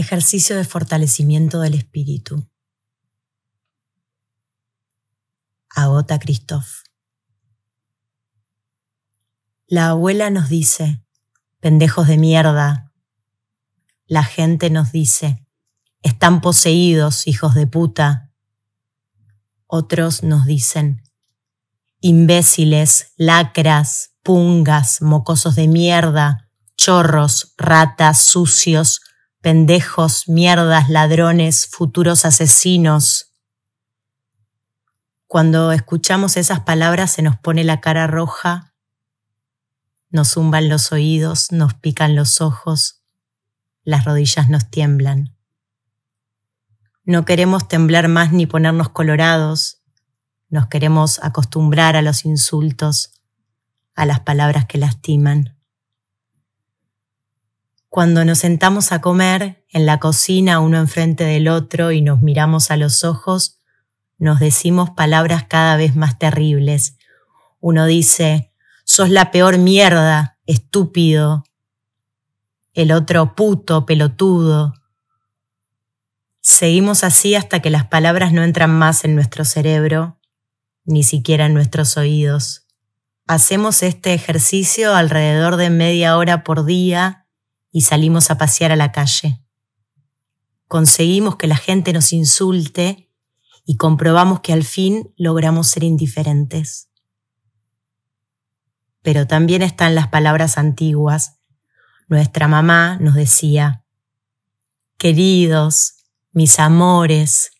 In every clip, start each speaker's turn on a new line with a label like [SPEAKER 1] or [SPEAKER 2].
[SPEAKER 1] Ejercicio de fortalecimiento del espíritu. Agota Christoph. La abuela nos dice, pendejos de mierda. La gente nos dice, están poseídos, hijos de puta. Otros nos dicen, imbéciles, lacras, pungas, mocosos de mierda, chorros, ratas, sucios, pendejos, mierdas, ladrones, futuros asesinos. Cuando escuchamos esas palabras se nos pone la cara roja, nos zumban los oídos, nos pican los ojos, las rodillas nos tiemblan. No queremos temblar más ni ponernos colorados, nos queremos acostumbrar a los insultos, a las palabras que lastiman. Cuando nos sentamos a comer en la cocina uno enfrente del otro y nos miramos a los ojos, nos decimos palabras cada vez más terribles. Uno dice, sos la peor mierda, estúpido. El otro, puto, pelotudo. Seguimos así hasta que las palabras no entran más en nuestro cerebro, ni siquiera en nuestros oídos. Hacemos este ejercicio alrededor de media hora por día y salimos a pasear a la calle. Conseguimos que la gente nos insulte y comprobamos que al fin logramos ser indiferentes. Pero también están las palabras antiguas. Nuestra mamá nos decía, queridos, mis amores,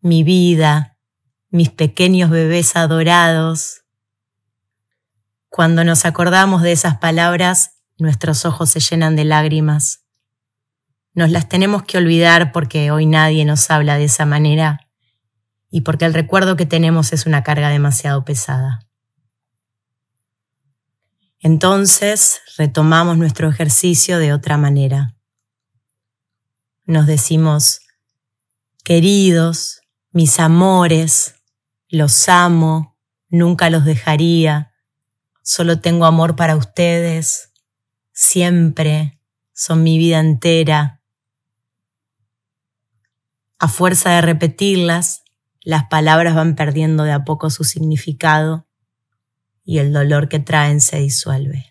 [SPEAKER 1] mi vida, mis pequeños bebés adorados. Cuando nos acordamos de esas palabras, nuestros ojos se llenan de lágrimas. Nos las tenemos que olvidar porque hoy nadie nos habla de esa manera y porque el recuerdo que tenemos es una carga demasiado pesada. Entonces retomamos nuestro ejercicio de otra manera. Nos decimos, queridos, mis amores, los amo, nunca los dejaría, solo tengo amor para ustedes, siempre, son mi vida entera. A fuerza de repetirlas, las palabras van perdiendo de a poco su significado y el dolor que traen se disuelve.